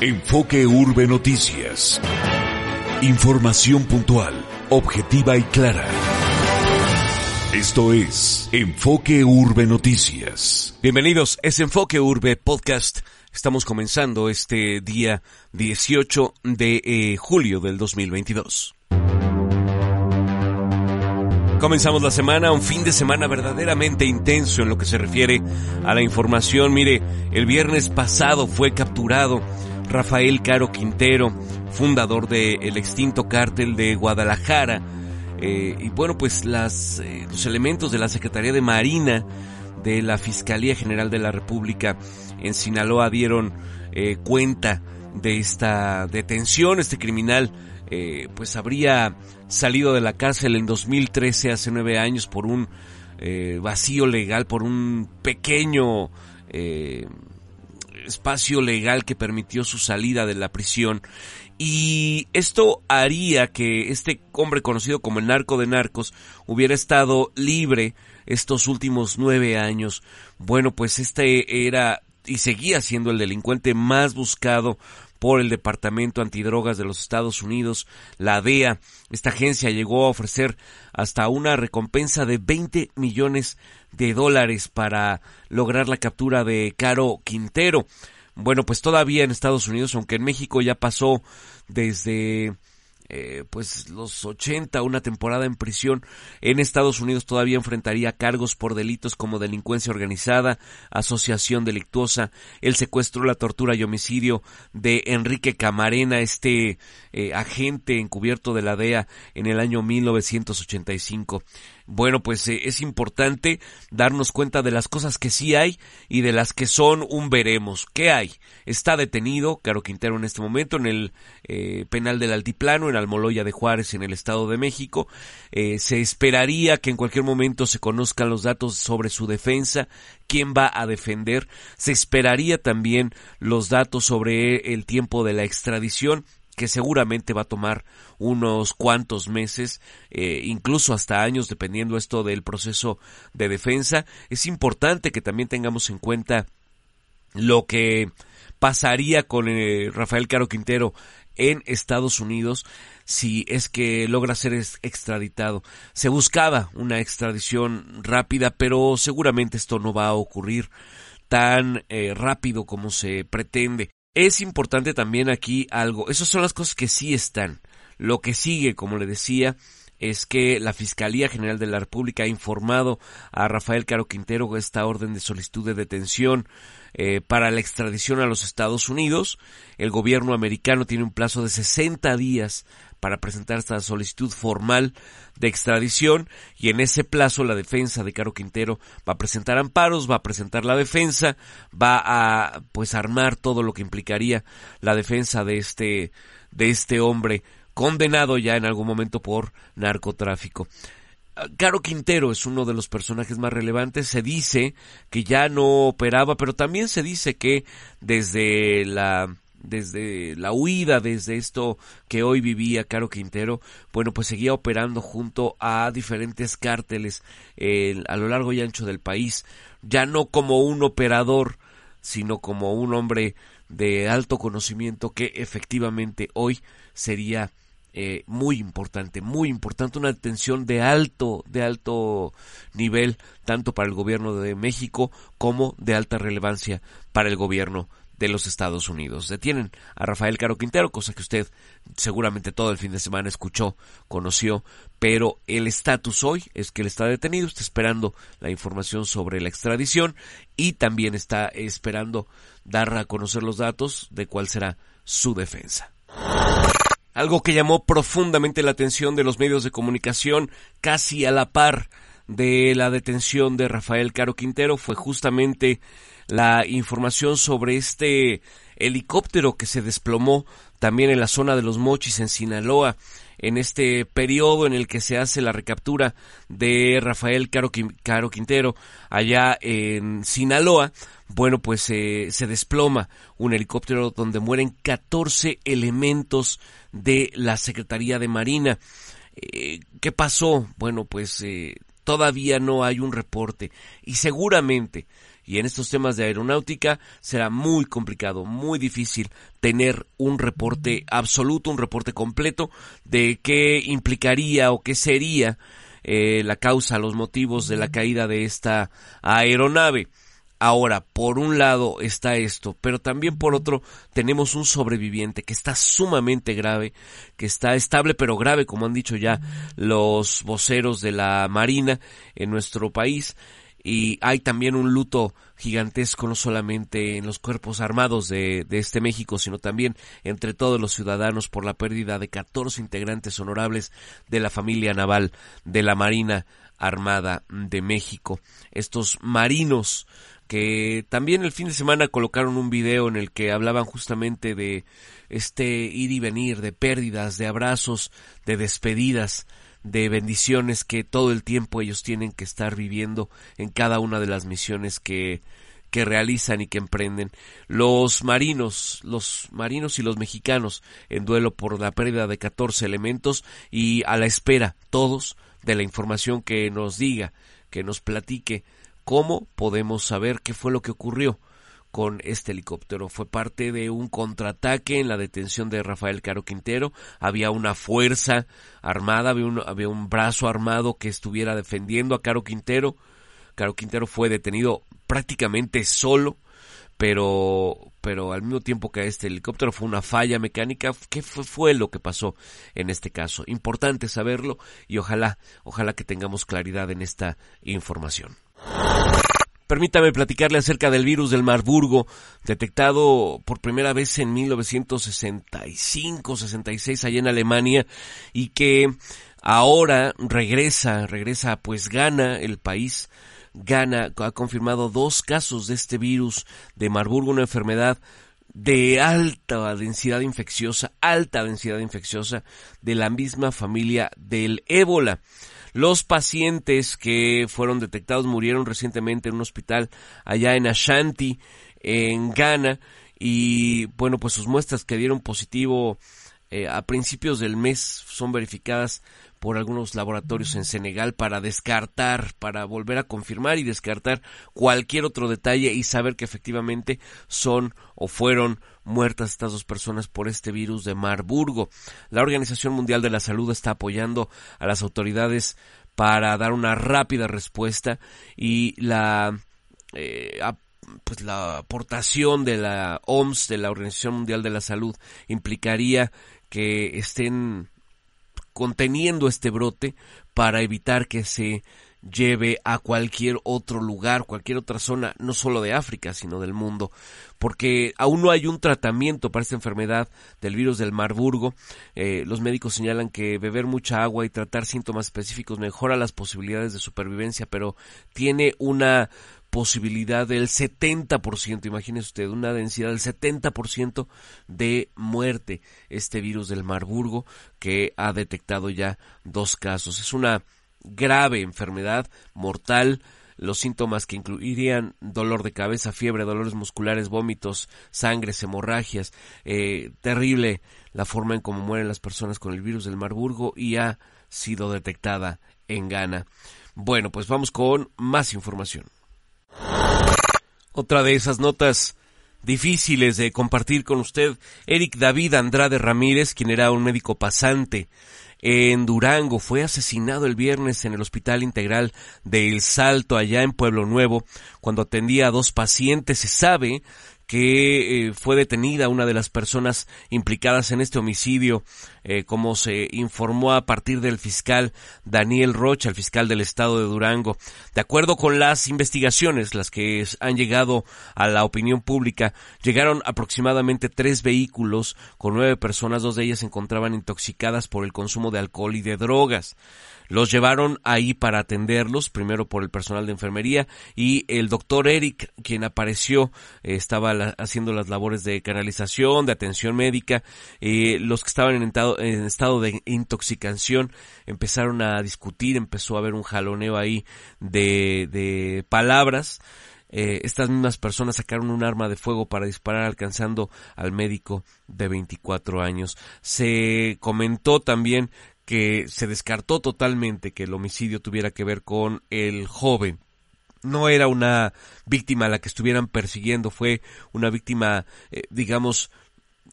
Enfoque Urbe Noticias. Información puntual, objetiva y clara. Esto es Enfoque Urbe Noticias. Bienvenidos, es Enfoque Urbe Podcast. Estamos comenzando este día 18 de eh, julio del 2022. Comenzamos la semana, un fin de semana verdaderamente intenso en lo que se refiere a la información. Mire, el viernes pasado fue capturado Rafael Caro Quintero, fundador del extinto cártel de Guadalajara. Eh, y bueno, pues las, eh, los elementos de la Secretaría de Marina de la Fiscalía General de la República en Sinaloa dieron eh, cuenta de esta detención. Este criminal eh, pues habría salido de la cárcel en 2013, hace nueve años, por un vacío legal, por un pequeño espacio legal que permitió su salida de la prisión. Y esto haría que este hombre conocido como el narco de narcos hubiera estado libre estos últimos nueve años. Bueno, pues este era y seguía siendo el delincuente más buscado por el Departamento Antidrogas de los Estados Unidos, la DEA. Esta agencia llegó a ofrecer hasta una recompensa de 20 millones de dólares para lograr la captura de Caro Quintero. Bueno, pues todavía en Estados Unidos, aunque en México ya pasó desde eh, pues los 80, una temporada en prisión. En Estados Unidos todavía enfrentaría cargos por delitos como delincuencia organizada, asociación delictuosa, el secuestro, la tortura y homicidio de Enrique Camarena, este eh, agente encubierto de la DEA en el año 1985. Bueno, pues eh, es importante darnos cuenta de las cosas que sí hay y de las que son un veremos. ¿Qué hay? Está detenido Caro Quintero en este momento en el eh, penal del Altiplano, en Almoloya de Juárez, en el Estado de México. Eh, se esperaría que en cualquier momento se conozcan los datos sobre su defensa, quién va a defender. Se esperaría también los datos sobre el tiempo de la extradición que seguramente va a tomar unos cuantos meses, eh, incluso hasta años, dependiendo esto del proceso de defensa. Es importante que también tengamos en cuenta lo que pasaría con eh, Rafael Caro Quintero en Estados Unidos si es que logra ser extraditado. Se buscaba una extradición rápida, pero seguramente esto no va a ocurrir tan eh, rápido como se pretende. Es importante también aquí algo, esas son las cosas que sí están. Lo que sigue, como le decía, es que la Fiscalía General de la República ha informado a Rafael Caro Quintero esta orden de solicitud de detención eh, para la extradición a los Estados Unidos. El gobierno americano tiene un plazo de 60 días para presentar esta solicitud formal de extradición y en ese plazo la defensa de Caro Quintero va a presentar amparos, va a presentar la defensa, va a pues armar todo lo que implicaría la defensa de este de este hombre condenado ya en algún momento por narcotráfico. Caro Quintero es uno de los personajes más relevantes. Se dice que ya no operaba, pero también se dice que desde la desde la huida, desde esto que hoy vivía Caro Quintero, bueno, pues seguía operando junto a diferentes cárteles eh, a lo largo y ancho del país, ya no como un operador, sino como un hombre de alto conocimiento que efectivamente hoy sería eh, muy importante, muy importante, una detención de alto, de alto nivel, tanto para el gobierno de México como de alta relevancia para el gobierno de los Estados Unidos. Detienen a Rafael Caro Quintero, cosa que usted seguramente todo el fin de semana escuchó, conoció, pero el estatus hoy es que él está detenido, está esperando la información sobre la extradición y también está esperando dar a conocer los datos de cuál será su defensa. Algo que llamó profundamente la atención de los medios de comunicación casi a la par de la detención de Rafael Caro Quintero fue justamente la información sobre este helicóptero que se desplomó también en la zona de los Mochis en Sinaloa en este periodo en el que se hace la recaptura de Rafael Caro, Quintero allá en Sinaloa, bueno, pues eh, se desploma un helicóptero donde mueren 14 elementos de la Secretaría de Marina. Eh, ¿Qué pasó? Bueno, pues eh, todavía no hay un reporte y seguramente Y en estos temas de aeronáutica será muy complicado, muy difícil tener un reporte absoluto, un reporte completo de qué implicaría o qué sería eh, la causa, los motivos de la caída de esta aeronave. Ahora, por un lado está esto, pero también por otro tenemos un sobreviviente que está sumamente grave, que está estable pero grave, como han dicho ya los voceros de la Marina en nuestro país. Y hay también un luto gigantesco, no solamente en los cuerpos armados de, de este México, sino también entre todos los ciudadanos por la pérdida de 14 integrantes honorables de la familia naval de la Marina Armada de México. Estos marinos que también el fin de semana colocaron un video en el que hablaban justamente de este ir y venir, de pérdidas, de abrazos, de despedidas, de bendiciones que todo el tiempo ellos tienen que estar viviendo en cada una de las misiones que que realizan y que emprenden. Los marinos, los marinos y los mexicanos en duelo por la pérdida de 14 elementos y a la espera todos de la información que nos diga, que nos platique ¿Cómo podemos saber qué fue lo que ocurrió con este helicóptero? Fue parte de un contraataque en la detención de Rafael Caro Quintero. Había una fuerza armada, había un, había un brazo armado que estuviera defendiendo a Caro Quintero. Caro Quintero fue detenido prácticamente solo pero pero al mismo tiempo que este helicóptero fue una falla mecánica, ¿qué fue, fue, lo que pasó en este caso? Importante saberlo y ojalá, ojalá que tengamos claridad en esta información. Permítame platicarle acerca del virus del Marburgo, detectado por primera vez en 1965-66 allá en Alemania y que ahora regresa, regresa pues gana el país, gana, ha confirmado dos casos de este virus de Marburgo, una enfermedad de alta densidad infecciosa, alta densidad infecciosa de la misma familia del ébola. Los pacientes que fueron detectados murieron recientemente en un hospital allá en Ashanti, en Ghana, y bueno, pues sus muestras que dieron positivo eh, a principios del mes son verificadas por algunos laboratorios en Senegal para descartar, para volver a confirmar y descartar cualquier otro detalle y saber que efectivamente son o fueron muertas estas dos personas por este virus de Marburgo. La Organización Mundial de la Salud está apoyando a las autoridades para dar una rápida respuesta y la eh, pues la aportación de la OMS, de la Organización Mundial de la Salud, implicaría que estén conteniendo este brote para evitar que se lleve a cualquier otro lugar, cualquier otra zona, no solo de África, sino del mundo, porque aún no hay un tratamiento para esta enfermedad del virus del Marburgo. Eh, los médicos señalan que beber mucha agua y tratar síntomas específicos mejora las posibilidades de supervivencia, pero tiene una posibilidad del 70%, imagínese usted, una densidad del 70% de muerte este virus del Marburgo que ha detectado ya dos casos. Es una grave enfermedad mortal, los síntomas que incluirían dolor de cabeza, fiebre, dolores musculares, vómitos, sangres, hemorragias, eh, terrible la forma en cómo mueren las personas con el virus del Marburgo y ha sido detectada en Ghana. Bueno, pues vamos con más información. Otra de esas notas difíciles de compartir con usted, Eric David Andrade Ramírez, quien era un médico pasante en Durango. Fue asesinado el viernes en el Hospital Integral de El Salto, allá en Pueblo Nuevo, cuando atendía a dos pacientes. Se sabe que eh, fue detenida una de las personas implicadas en este homicidio, eh, como se informó a partir del fiscal Daniel Rocha, el fiscal del estado de Durango. De acuerdo con las investigaciones, las que han llegado a la opinión pública, llegaron aproximadamente tres vehículos con nueve personas, dos de ellas se encontraban intoxicadas por el consumo de alcohol y de drogas. Los llevaron ahí para atenderlos, primero por el personal de enfermería y el doctor Eric, quien apareció, estaba haciendo las labores de canalización, de atención médica. Eh, los que estaban en estado, en estado de intoxicación empezaron a discutir, empezó a haber un jaloneo ahí de, de palabras. Eh, estas mismas personas sacaron un arma de fuego para disparar alcanzando al médico de 24 años. Se comentó también que se descartó totalmente que el homicidio tuviera que ver con el joven. No era una víctima a la que estuvieran persiguiendo, fue una víctima, eh, digamos,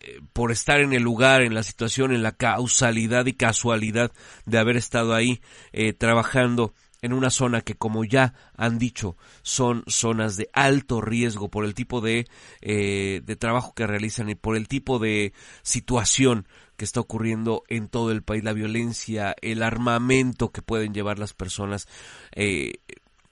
eh, por estar en el lugar, en la situación, en la causalidad y casualidad de haber estado ahí eh, trabajando en una zona que, como ya han dicho, son zonas de alto riesgo por el tipo de, de trabajo que realizan y por el tipo de situación que está ocurriendo en todo el país, la violencia, el armamento que pueden llevar las personas. Eh,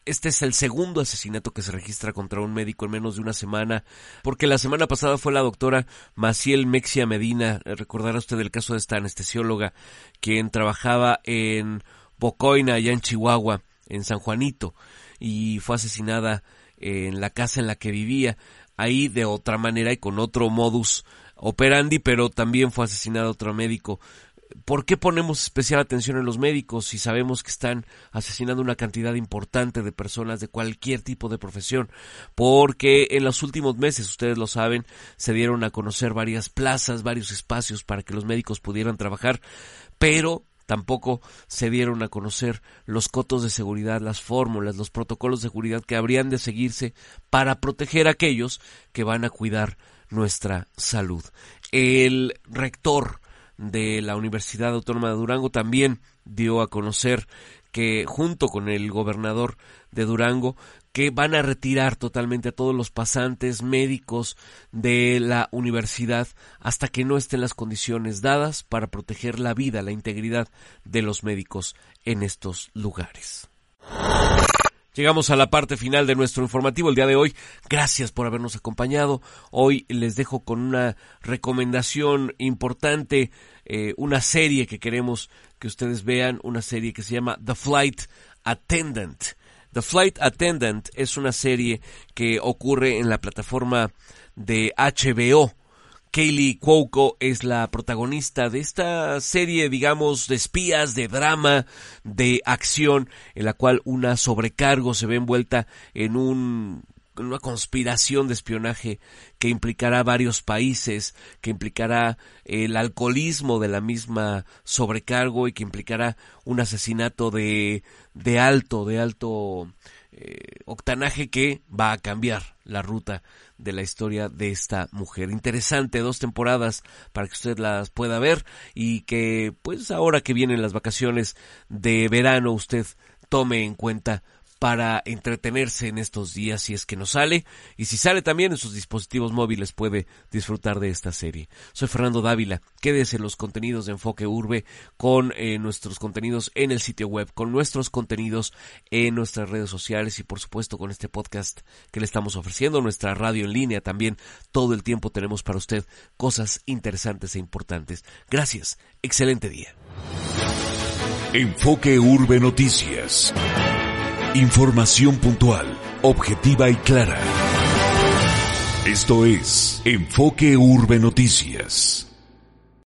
este es el segundo asesinato que se registra contra un médico en menos de una semana, porque la semana pasada fue la doctora Maciel Mexia Medina, recordará usted el caso de esta anestesióloga, quien trabajaba en Bocoina, allá en Chihuahua, en San Juanito, y fue asesinada en la casa en la que vivía, ahí de otra manera y con otro modus operandi, pero también fue asesinado otro médico. ¿Por qué ponemos especial atención en los médicos si sabemos que están asesinando una cantidad importante de personas de cualquier tipo de profesión? Porque en los últimos meses, ustedes lo saben, se dieron a conocer varias plazas, varios espacios para que los médicos pudieran trabajar, pero tampoco se dieron a conocer los cotos de seguridad, las fórmulas, los protocolos de seguridad que habrían de seguirse para proteger a aquellos que van a cuidar nuestra salud. El rector de la Universidad Autónoma de Durango también dio a conocer que junto con el gobernador de Durango que van a retirar totalmente a todos los pasantes médicos de la universidad hasta que no estén las condiciones dadas para proteger la vida, la integridad de los médicos en estos lugares. Llegamos a la parte final de nuestro informativo el día de hoy. Gracias por habernos acompañado. Hoy les dejo con una recomendación importante, eh, una serie que queremos que ustedes vean, una serie que se llama The Flight Attendant. The Flight Attendant es una serie que ocurre en la plataforma de HBO. Kaylee Cuoco es la protagonista de esta serie, digamos, de espías, de drama, de acción, en la cual una sobrecargo se ve envuelta en un una conspiración de espionaje que implicará varios países, que implicará el alcoholismo de la misma sobrecargo y que implicará un asesinato de, de alto, de alto eh, octanaje que va a cambiar la ruta de la historia de esta mujer. Interesante, dos temporadas para que usted las pueda ver y que pues ahora que vienen las vacaciones de verano usted tome en cuenta para entretenerse en estos días si es que no sale y si sale también en sus dispositivos móviles puede disfrutar de esta serie. Soy Fernando Dávila, quédese en los contenidos de Enfoque Urbe con eh, nuestros contenidos en el sitio web, con nuestros contenidos en nuestras redes sociales y por supuesto con este podcast que le estamos ofreciendo, nuestra radio en línea también, todo el tiempo tenemos para usted cosas interesantes e importantes. Gracias, excelente día. Enfoque Urbe Noticias. Información puntual, objetiva y clara. Esto es Enfoque Urbe Noticias.